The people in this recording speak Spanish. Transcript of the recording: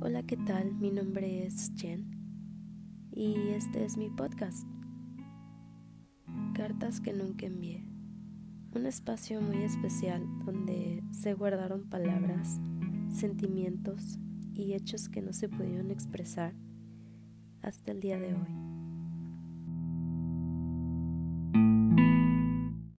Hola, ¿qué tal? Mi nombre es Jen y este es mi podcast. Cartas que nunca envié. Un espacio muy especial donde se guardaron palabras, sentimientos y hechos que no se pudieron expresar hasta el día de hoy.